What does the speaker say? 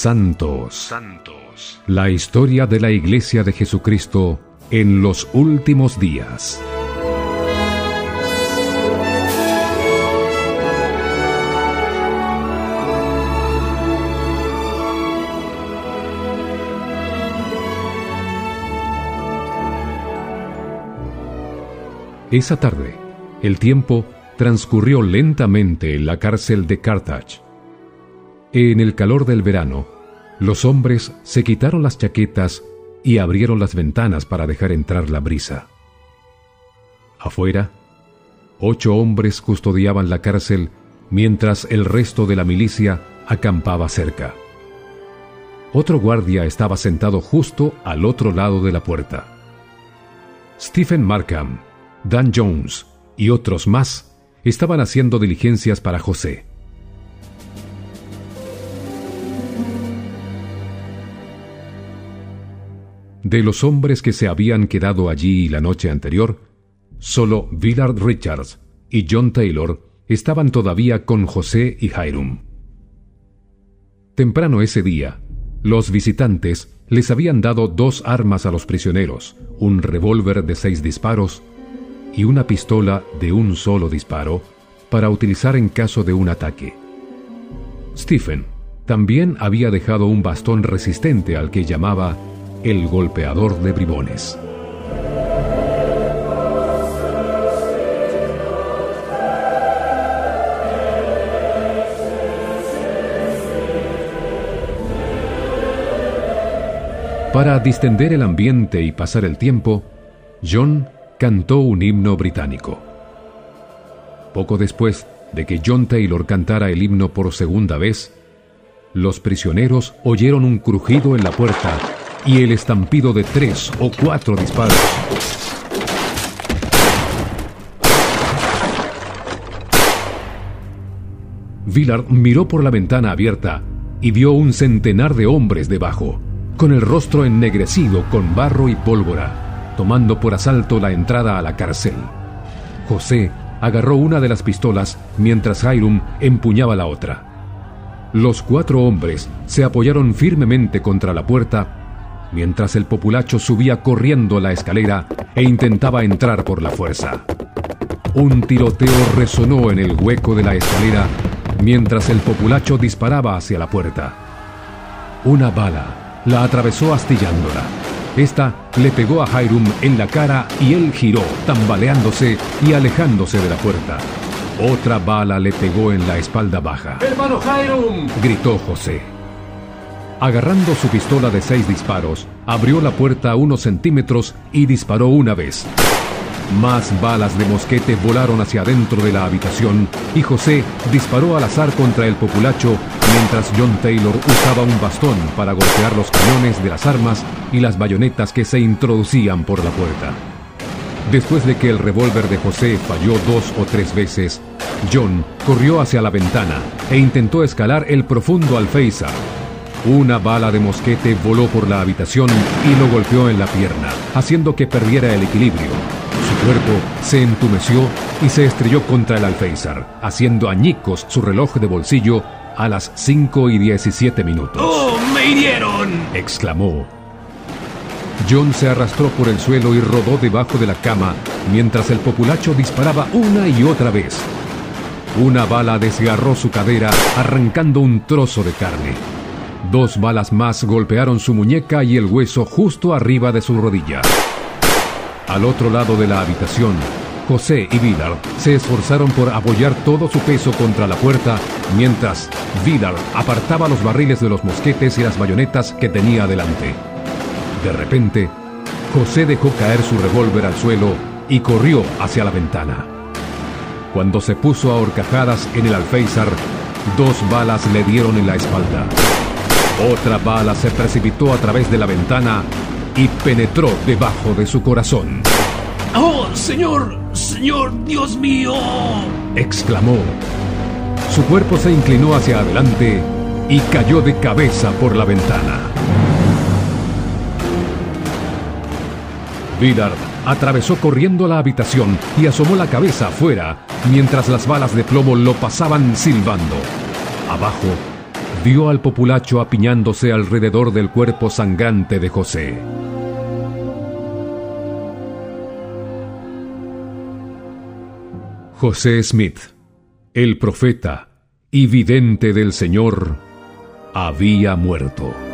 Santos. Santos. La historia de la Iglesia de Jesucristo en los últimos días. Esa tarde, el tiempo transcurrió lentamente en la cárcel de Carthage. En el calor del verano, los hombres se quitaron las chaquetas y abrieron las ventanas para dejar entrar la brisa. Afuera, ocho hombres custodiaban la cárcel mientras el resto de la milicia acampaba cerca. Otro guardia estaba sentado justo al otro lado de la puerta. Stephen Markham, Dan Jones y otros más estaban haciendo diligencias para José. De los hombres que se habían quedado allí la noche anterior, solo Willard Richards y John Taylor estaban todavía con José y Hiram. Temprano ese día, los visitantes les habían dado dos armas a los prisioneros, un revólver de seis disparos y una pistola de un solo disparo para utilizar en caso de un ataque. Stephen también había dejado un bastón resistente al que llamaba el golpeador de bribones. Para distender el ambiente y pasar el tiempo, John cantó un himno británico. Poco después de que John Taylor cantara el himno por segunda vez, los prisioneros oyeron un crujido en la puerta y el estampido de tres o cuatro disparos. Villard miró por la ventana abierta y vio un centenar de hombres debajo, con el rostro ennegrecido con barro y pólvora, tomando por asalto la entrada a la cárcel. José agarró una de las pistolas mientras Hiram empuñaba la otra. Los cuatro hombres se apoyaron firmemente contra la puerta mientras el populacho subía corriendo la escalera e intentaba entrar por la fuerza. Un tiroteo resonó en el hueco de la escalera mientras el populacho disparaba hacia la puerta. Una bala la atravesó astillándola. Esta le pegó a Hiram en la cara y él giró, tambaleándose y alejándose de la puerta. Otra bala le pegó en la espalda baja. ¡Hermano Hiram! gritó José. Agarrando su pistola de seis disparos, abrió la puerta unos centímetros y disparó una vez. Más balas de mosquete volaron hacia adentro de la habitación y José disparó al azar contra el populacho mientras John Taylor usaba un bastón para golpear los cañones de las armas y las bayonetas que se introducían por la puerta. Después de que el revólver de José falló dos o tres veces, John corrió hacia la ventana e intentó escalar el profundo alféizar, una bala de mosquete voló por la habitación y lo golpeó en la pierna, haciendo que perdiera el equilibrio. Su cuerpo se entumeció y se estrelló contra el alféizar, haciendo añicos su reloj de bolsillo a las 5 y 17 minutos. ¡Oh, me hirieron! exclamó. John se arrastró por el suelo y rodó debajo de la cama mientras el populacho disparaba una y otra vez. Una bala desgarró su cadera arrancando un trozo de carne. Dos balas más golpearon su muñeca y el hueso justo arriba de su rodilla. Al otro lado de la habitación, José y Vidal se esforzaron por apoyar todo su peso contra la puerta, mientras Vidal apartaba los barriles de los mosquetes y las bayonetas que tenía delante. De repente, José dejó caer su revólver al suelo y corrió hacia la ventana. Cuando se puso a horcajadas en el alféizar, dos balas le dieron en la espalda. Otra bala se precipitó a través de la ventana y penetró debajo de su corazón. ¡Oh, señor! ¡Señor, Dios mío! exclamó. Su cuerpo se inclinó hacia adelante y cayó de cabeza por la ventana. Vidar atravesó corriendo la habitación y asomó la cabeza afuera mientras las balas de plomo lo pasaban silbando. Abajo, vio al populacho apiñándose alrededor del cuerpo sangrante de José. José Smith, el profeta y vidente del Señor, había muerto.